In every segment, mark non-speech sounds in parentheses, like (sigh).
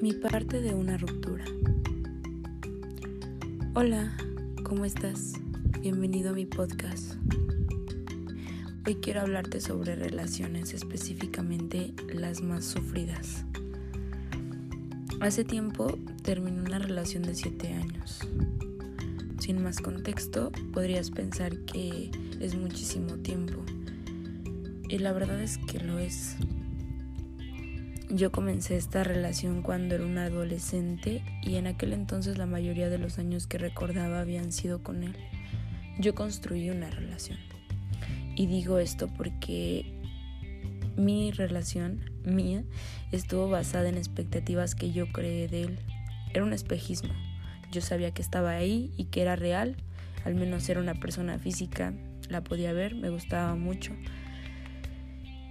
Mi parte de una ruptura. Hola, ¿cómo estás? Bienvenido a mi podcast. Hoy quiero hablarte sobre relaciones, específicamente las más sufridas. Hace tiempo terminé una relación de 7 años. Sin más contexto, podrías pensar que es muchísimo tiempo. Y la verdad es que lo es. Yo comencé esta relación cuando era una adolescente y en aquel entonces la mayoría de los años que recordaba habían sido con él. Yo construí una relación. Y digo esto porque mi relación, mía, estuvo basada en expectativas que yo creé de él. Era un espejismo. Yo sabía que estaba ahí y que era real. Al menos era una persona física, la podía ver, me gustaba mucho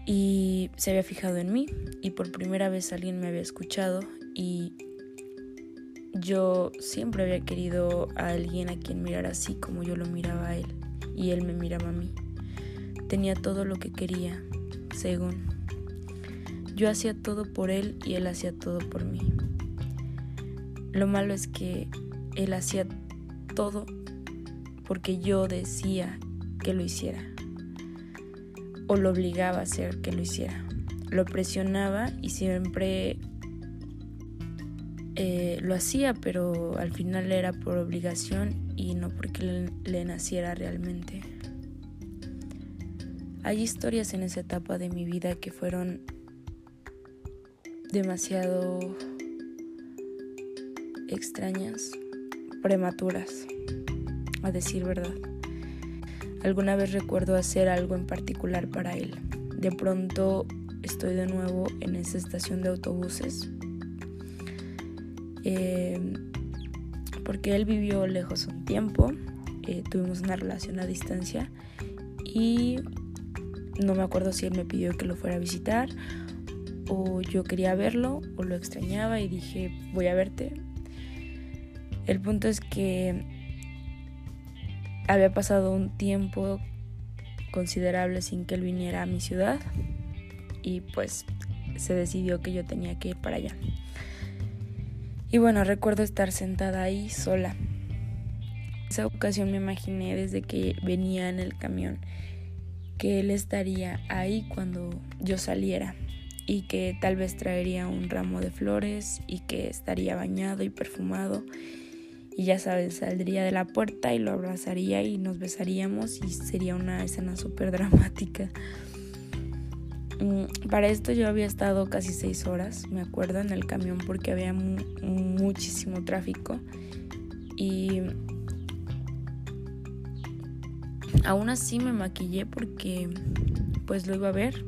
y se había fijado en mí y por primera vez alguien me había escuchado y yo siempre había querido a alguien a quien mirar así como yo lo miraba a él y él me miraba a mí. Tenía todo lo que quería, según. Yo hacía todo por él y él hacía todo por mí. Lo malo es que él hacía todo porque yo decía que lo hiciera o lo obligaba a hacer que lo hiciera. Lo presionaba y siempre eh, lo hacía, pero al final era por obligación y no porque le, le naciera realmente. Hay historias en esa etapa de mi vida que fueron demasiado extrañas, prematuras, a decir verdad. Alguna vez recuerdo hacer algo en particular para él. De pronto estoy de nuevo en esa estación de autobuses. Eh, porque él vivió lejos un tiempo, eh, tuvimos una relación a distancia y no me acuerdo si él me pidió que lo fuera a visitar o yo quería verlo o lo extrañaba y dije voy a verte. El punto es que había pasado un tiempo considerable sin que él viniera a mi ciudad y pues se decidió que yo tenía que ir para allá. Y bueno, recuerdo estar sentada ahí sola. Esa ocasión me imaginé desde que venía en el camión que él estaría ahí cuando yo saliera y que tal vez traería un ramo de flores y que estaría bañado y perfumado y ya sabes, saldría de la puerta y lo abrazaría y nos besaríamos y sería una escena súper dramática. Mm, para esto yo había estado casi seis horas, me acuerdo, en el camión porque había muchísimo tráfico y aún así me maquillé porque pues lo iba a ver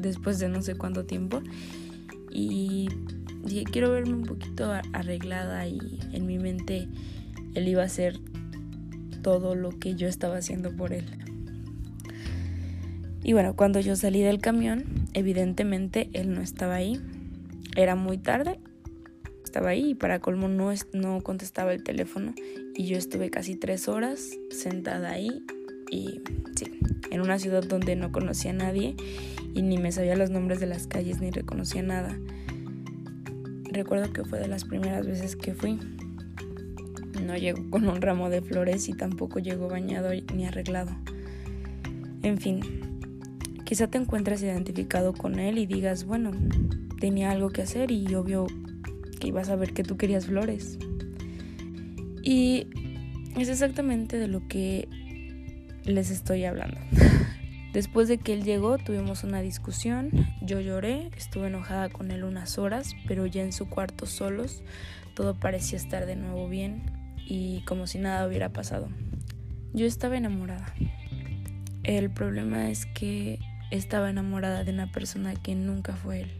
después de no sé cuánto tiempo y dije quiero verme un poquito arreglada y en mi mente él iba a hacer todo lo que yo estaba haciendo por él. Y bueno, cuando yo salí del camión, evidentemente él no estaba ahí. Era muy tarde, estaba ahí y para colmo no, no contestaba el teléfono. Y yo estuve casi tres horas sentada ahí y sí, en una ciudad donde no conocía a nadie y ni me sabía los nombres de las calles ni reconocía nada. Recuerdo que fue de las primeras veces que fui. No llegó con un ramo de flores y tampoco llegó bañado ni arreglado. En fin, quizá te encuentres identificado con él y digas, bueno, tenía algo que hacer y obvio que ibas a ver que tú querías flores. Y es exactamente de lo que les estoy hablando. Después de que él llegó tuvimos una discusión, yo lloré, estuve enojada con él unas horas, pero ya en su cuarto solos todo parecía estar de nuevo bien y como si nada hubiera pasado. Yo estaba enamorada. El problema es que estaba enamorada de una persona que nunca fue él.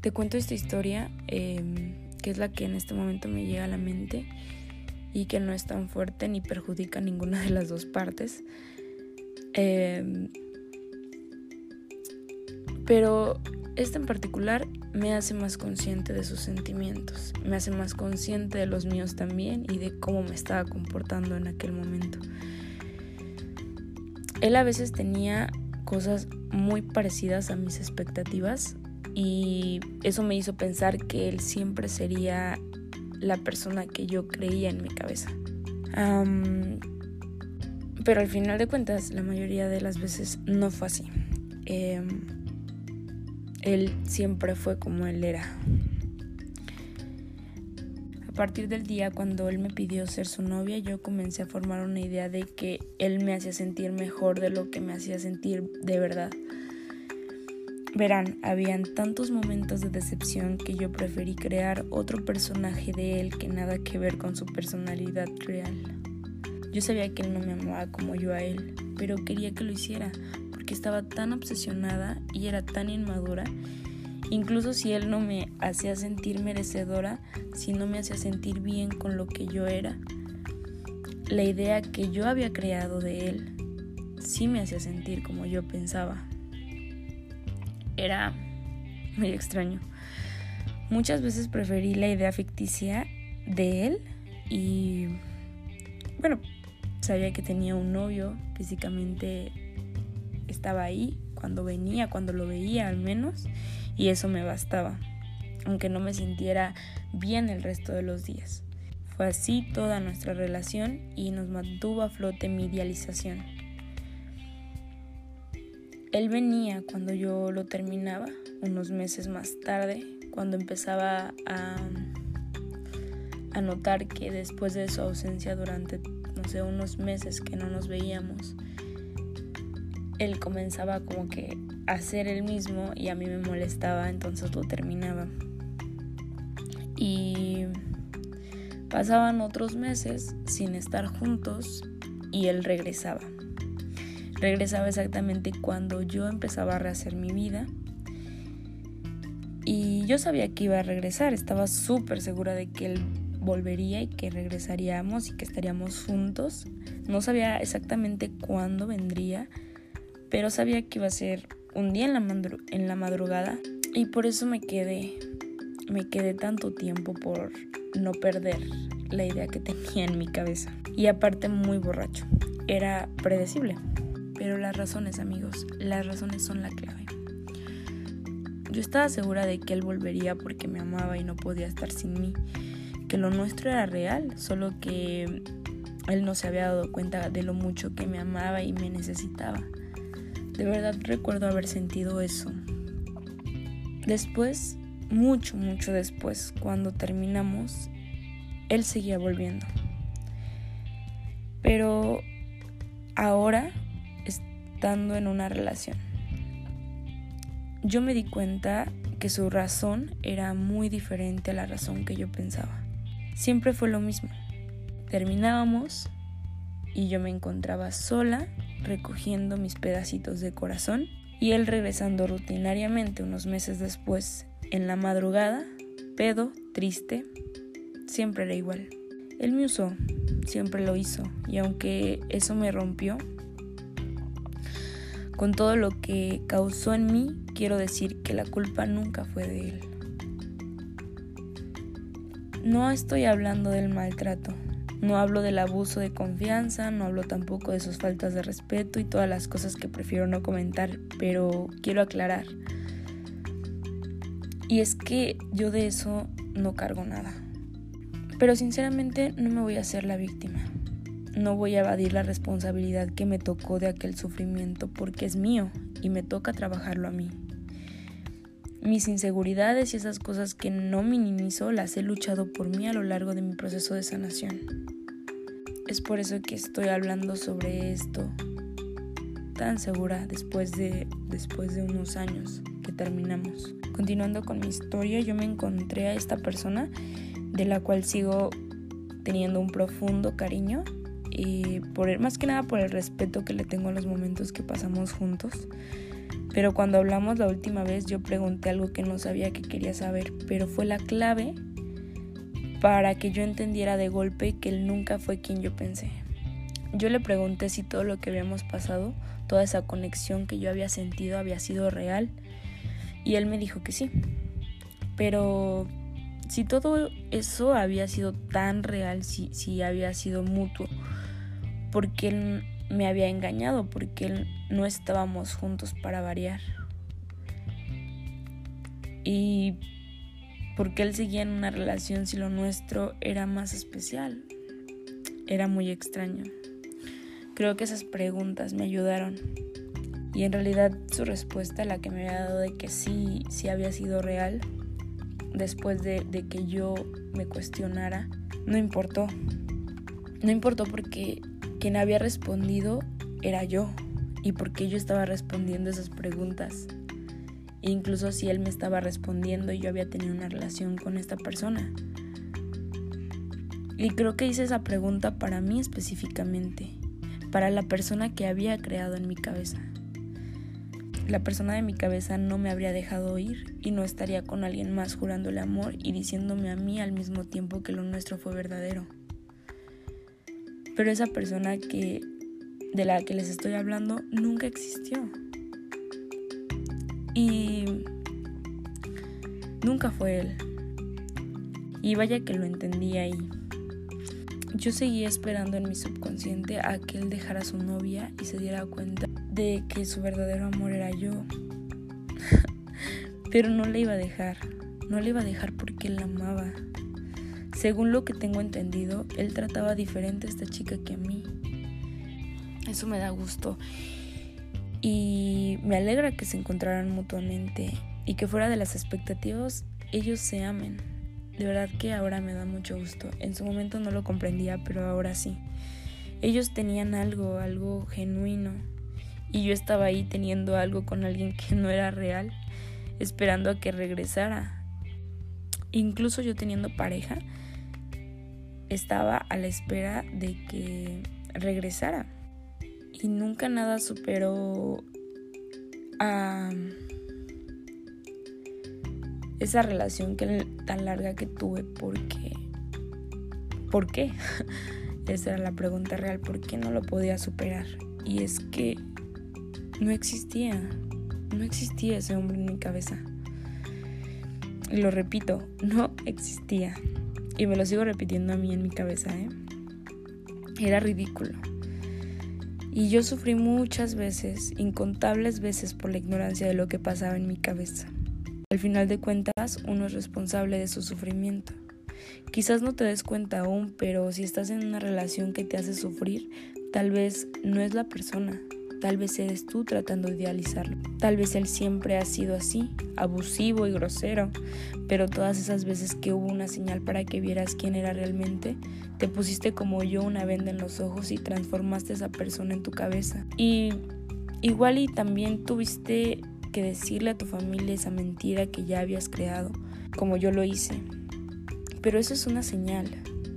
Te cuento esta historia, em, que es la que en este momento me llega a la mente y que no es tan fuerte ni perjudica a ninguna de las dos partes. Em, pero esta en particular me hace más consciente de sus sentimientos, me hace más consciente de los míos también y de cómo me estaba comportando en aquel momento. Él a veces tenía cosas muy parecidas a mis expectativas y eso me hizo pensar que él siempre sería la persona que yo creía en mi cabeza. Pero al final de cuentas, la mayoría de las veces no fue así. Em, él siempre fue como él era. A partir del día cuando él me pidió ser su novia, yo comencé a formar una idea de que él me hacía sentir mejor de lo que me hacía sentir de verdad. Verán, habían tantos momentos de decepción que yo preferí crear otro personaje de él que nada que ver con su personalidad real. Yo sabía que él no me amaba como yo a él, pero quería que lo hiciera, porque estaba tan obsesionada y era tan inmadura. Incluso si él no me hacía sentir merecedora, si no me hacía sentir bien con lo que yo era, la idea que yo había creado de él sí me hacía sentir como yo pensaba era muy extraño. Muchas veces preferí la idea ficticia de él y bueno, sabía que tenía un novio, físicamente estaba ahí cuando venía, cuando lo veía al menos, y eso me bastaba, aunque no me sintiera bien el resto de los días. Fue así toda nuestra relación y nos mantuvo a flote mi idealización. Él venía cuando yo lo terminaba, unos meses más tarde, cuando empezaba a, a notar que después de su ausencia durante, no sé, unos meses que no nos veíamos, él comenzaba como que a hacer el mismo y a mí me molestaba, entonces lo terminaba. Y pasaban otros meses sin estar juntos y él regresaba regresaba exactamente cuando yo empezaba a rehacer mi vida. Y yo sabía que iba a regresar, estaba súper segura de que él volvería y que regresaríamos y que estaríamos juntos. No sabía exactamente cuándo vendría, pero sabía que iba a ser un día en la, en la madrugada y por eso me quedé, me quedé tanto tiempo por no perder la idea que tenía en mi cabeza. Y aparte muy borracho, era predecible. Pero las razones, amigos, las razones son la clave. Yo estaba segura de que él volvería porque me amaba y no podía estar sin mí, que lo nuestro era real, solo que él no se había dado cuenta de lo mucho que me amaba y me necesitaba. De verdad recuerdo haber sentido eso. Después, mucho, mucho después, cuando terminamos, él seguía volviendo. Pero ahora estando en una relación. Yo me di cuenta que su razón era muy diferente a la razón que yo pensaba. Siempre fue lo mismo. Terminábamos y yo me encontraba sola recogiendo mis pedacitos de corazón y él regresando rutinariamente unos meses después en la madrugada, pedo, triste, siempre era igual. Él me usó, siempre lo hizo y aunque eso me rompió, con todo lo que causó en mí, quiero decir que la culpa nunca fue de él. No estoy hablando del maltrato, no hablo del abuso de confianza, no hablo tampoco de sus faltas de respeto y todas las cosas que prefiero no comentar, pero quiero aclarar. Y es que yo de eso no cargo nada. Pero sinceramente no me voy a hacer la víctima. No voy a evadir la responsabilidad que me tocó de aquel sufrimiento porque es mío y me toca trabajarlo a mí. Mis inseguridades y esas cosas que no minimizo las he luchado por mí a lo largo de mi proceso de sanación. Es por eso que estoy hablando sobre esto tan segura después de, después de unos años que terminamos. Continuando con mi historia, yo me encontré a esta persona de la cual sigo teniendo un profundo cariño y por más que nada por el respeto que le tengo a los momentos que pasamos juntos. Pero cuando hablamos la última vez yo pregunté algo que no sabía que quería saber, pero fue la clave para que yo entendiera de golpe que él nunca fue quien yo pensé. Yo le pregunté si todo lo que habíamos pasado, toda esa conexión que yo había sentido había sido real y él me dijo que sí. Pero si todo eso había sido tan real, si, si había sido mutuo, porque él me había engañado, porque no estábamos juntos para variar. ¿Y por qué él seguía en una relación si lo nuestro era más especial? Era muy extraño. Creo que esas preguntas me ayudaron. Y en realidad su respuesta, la que me había dado de que sí, sí había sido real, después de, de que yo me cuestionara, no importó. No importó porque quien había respondido era yo y porque yo estaba respondiendo esas preguntas. Incluso si él me estaba respondiendo y yo había tenido una relación con esta persona. Y creo que hice esa pregunta para mí específicamente, para la persona que había creado en mi cabeza. La persona de mi cabeza no me habría dejado ir y no estaría con alguien más jurándole amor y diciéndome a mí al mismo tiempo que lo nuestro fue verdadero. Pero esa persona que de la que les estoy hablando nunca existió. Y nunca fue él. Y vaya que lo entendí ahí. Yo seguía esperando en mi subconsciente a que él dejara a su novia y se diera cuenta de que su verdadero amor era yo. (laughs) Pero no le iba a dejar. No le iba a dejar porque él la amaba. Según lo que tengo entendido, él trataba diferente a esta chica que a mí. Eso me da gusto. Y me alegra que se encontraran mutuamente y que fuera de las expectativas ellos se amen. De verdad que ahora me da mucho gusto. En su momento no lo comprendía, pero ahora sí. Ellos tenían algo, algo genuino. Y yo estaba ahí teniendo algo con alguien que no era real, esperando a que regresara. Incluso yo teniendo pareja, estaba a la espera de que regresara. Y nunca nada superó a esa relación que, tan larga que tuve porque... ¿Por qué? (laughs) Esa era la pregunta real, ¿por qué no lo podía superar? Y es que no existía, no existía ese hombre en mi cabeza. Y lo repito, no existía. Y me lo sigo repitiendo a mí en mi cabeza, ¿eh? Era ridículo. Y yo sufrí muchas veces, incontables veces por la ignorancia de lo que pasaba en mi cabeza. Al final de cuentas, uno es responsable de su sufrimiento. Quizás no te des cuenta aún, pero si estás en una relación que te hace sufrir, tal vez no es la persona, Tal vez eres tú tratando de idealizarlo. Tal vez él siempre ha sido así, abusivo y grosero, pero todas esas veces que hubo una señal para que vieras quién era realmente, te pusiste como yo una venda en los ojos y transformaste esa persona en tu cabeza. Y igual y también tuviste que decirle a tu familia esa mentira que ya habías creado, como yo lo hice. Pero eso es una señal.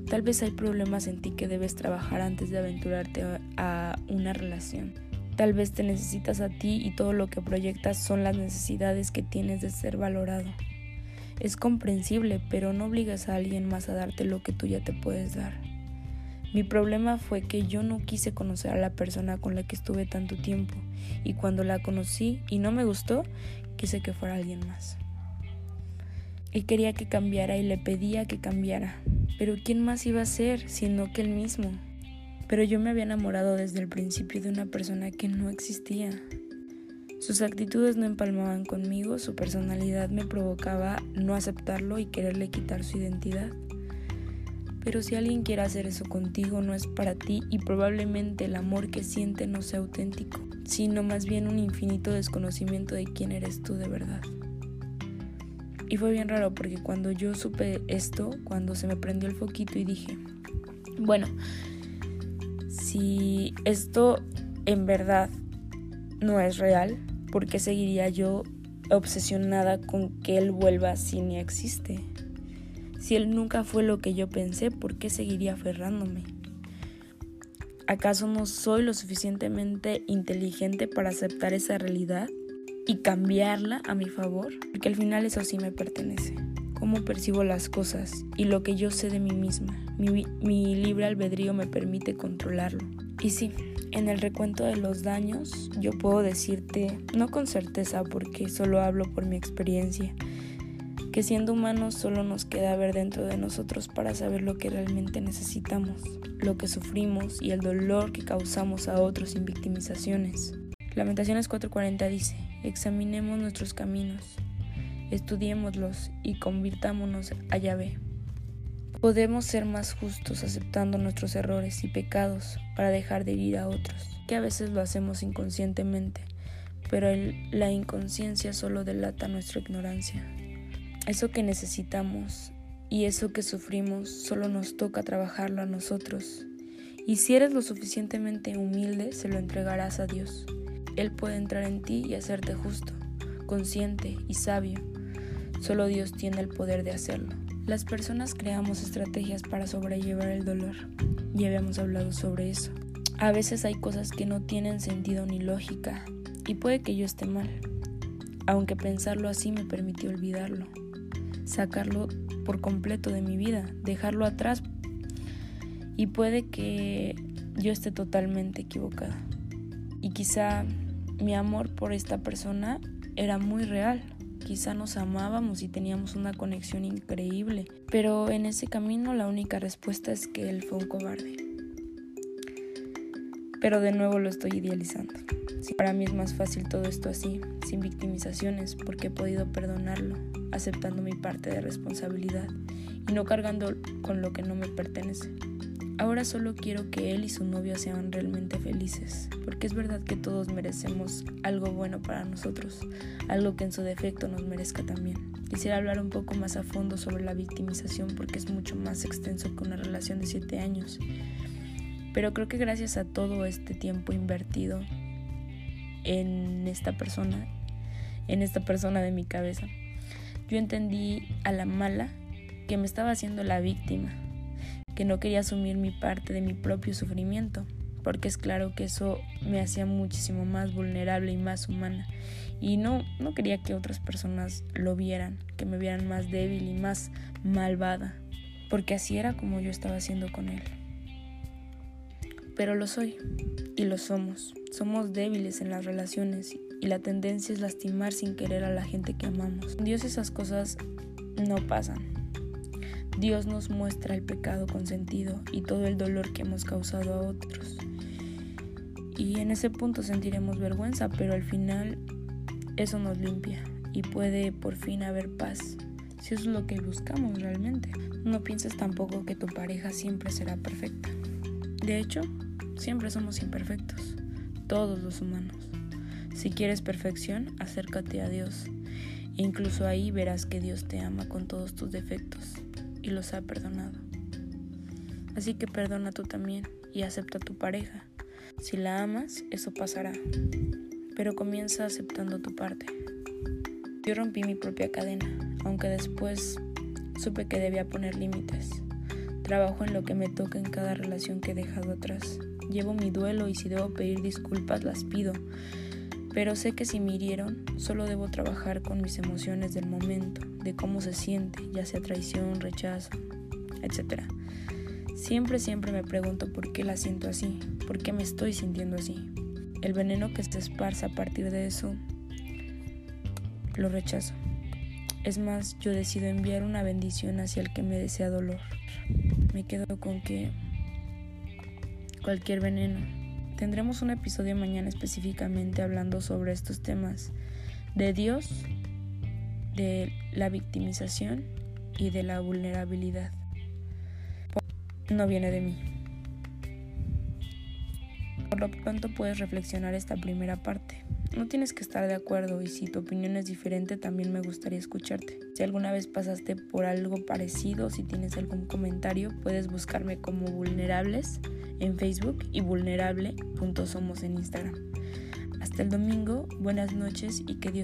Tal vez hay problemas en ti que debes trabajar antes de aventurarte a una relación. Tal vez te necesitas a ti y todo lo que proyectas son las necesidades que tienes de ser valorado. Es comprensible, pero no obligas a alguien más a darte lo que tú ya te puedes dar. Mi problema fue que yo no quise conocer a la persona con la que estuve tanto tiempo y cuando la conocí y no me gustó, quise que fuera alguien más. Y quería que cambiara y le pedía que cambiara, pero ¿quién más iba a ser sino que él mismo? Pero yo me había enamorado desde el principio de una persona que no existía. Sus actitudes no empalmaban conmigo, su personalidad me provocaba no aceptarlo y quererle quitar su identidad. Pero si alguien quiere hacer eso contigo no es para ti y probablemente el amor que siente no sea auténtico, sino más bien un infinito desconocimiento de quién eres tú de verdad. Y fue bien raro porque cuando yo supe esto, cuando se me prendió el foquito y dije, bueno, si esto en verdad no es real, ¿por qué seguiría yo obsesionada con que él vuelva si ni existe? Si él nunca fue lo que yo pensé, ¿por qué seguiría aferrándome? ¿Acaso no soy lo suficientemente inteligente para aceptar esa realidad y cambiarla a mi favor? Porque al final eso sí me pertenece. Cómo percibo las cosas y lo que yo sé de mí misma. Mi, libre albedrío me permite controlarlo. Y sí, en el recuento de los daños yo puedo decirte, no con certeza porque solo hablo por mi experiencia, que siendo humanos solo nos queda ver dentro de nosotros para saber lo que realmente necesitamos, lo que sufrimos y el dolor que causamos a otros sin victimizaciones. Lamentaciones 4:40 dice, examinemos nuestros caminos Estudiémoslos y convirtámonos a Yahvé. Podemos ser más justos aceptando nuestros errores y pecados para dejar de herir a otros, que a veces lo hacemos inconscientemente, pero la inconsciencia solo delata nuestra ignorancia. Eso que necesitamos y eso que sufrimos solo nos toca trabajarlo a nosotros. Y si eres lo suficientemente humilde, se lo entregarás a Dios. Él puede entrar en ti y hacerte justo, consciente y sabio. Solo Dios tiene el poder de hacerlo. Las personas creamos estrategias para sobrellevar el dolor. Ya habíamos hablado sobre eso. A veces hay cosas que no tienen sentido ni lógica y puede que yo esté mal. Aunque pensarlo así me permitió olvidarlo, sacarlo por completo de mi vida, dejarlo atrás y puede que yo esté totalmente equivocada. Y quizá mi amor por esta persona era muy real. Quizá nos amábamos y teníamos una conexión increíble, pero en ese camino la única respuesta es que él fue un cobarde. Pero de nuevo lo estoy idealizando. para mí es más fácil todo esto así, sin victimizaciones, porque he podido perdonarlo, aceptando mi parte de responsabilidad y no cargando con lo que no me pertenece. Ahora solo quiero que él y su novia sean realmente felices, porque es verdad que todos merecemos algo bueno para nosotros, algo que en su defecto nos merezca también. Quisiera hablar un poco más a fondo sobre la victimización porque es mucho más extenso que una relación de 7 años. Pero creo que gracias a todo este tiempo invertido en esta persona, en esta persona de mi cabeza, yo entendí a la mala que me estaba haciendo la víctima que no quería asumir mi parte de mi propio sufrimiento, porque es claro que eso me hacía muchísimo más vulnerable y más humana. Y no, no quería que otras personas lo vieran, que me vieran más débil y más malvada, porque así era como yo estaba haciendo con él. Pero lo soy, y lo somos. Somos débiles en las relaciones y la tendencia es lastimar sin querer a la gente que amamos. Dios esas cosas no pasan. Dios nos muestra el pecado consentido y todo el dolor que hemos causado a otros. Y en ese punto sentiremos vergüenza, pero al final eso nos limpia y puede por fin haber paz, si eso es lo que buscamos realmente. No pienses tampoco que tu pareja siempre será perfecta. De hecho, siempre somos imperfectos, todos los humanos. Si quieres perfección, acércate a Dios. incluso ahí verás que Dios te ama con todos tus defectos y los ha perdonado. Así que perdona tú también y acepta a tu pareja. Si la amas, eso pasará. Pero comienza aceptando tu parte. Yo rompí mi propia cadena, aunque después supe que debía poner límites. Trabajo en lo que me toca en cada relación que he dejado atrás. Llevo mi duelo y si debo pedir disculpas las pido. Pero sé que si me hirieron, solo debo trabajar con mis emociones del momento de cómo se siente, ya sea traición, rechazo, etc. Siempre, siempre me pregunto por qué la siento así, por qué me estoy sintiendo así. El veneno que se esparza a partir de eso, lo rechazo. Es más, yo decido enviar una bendición hacia el que me desea dolor. Me quedo con que cualquier veneno. Tendremos un episodio mañana específicamente hablando sobre estos temas de Dios de la victimización y de la vulnerabilidad. No viene de mí. Por lo pronto puedes reflexionar esta primera parte. No tienes que estar de acuerdo y si tu opinión es diferente también me gustaría escucharte. Si alguna vez pasaste por algo parecido, si tienes algún comentario, puedes buscarme como vulnerables en Facebook y vulnerable.somos en Instagram. Hasta el domingo, buenas noches y que Dios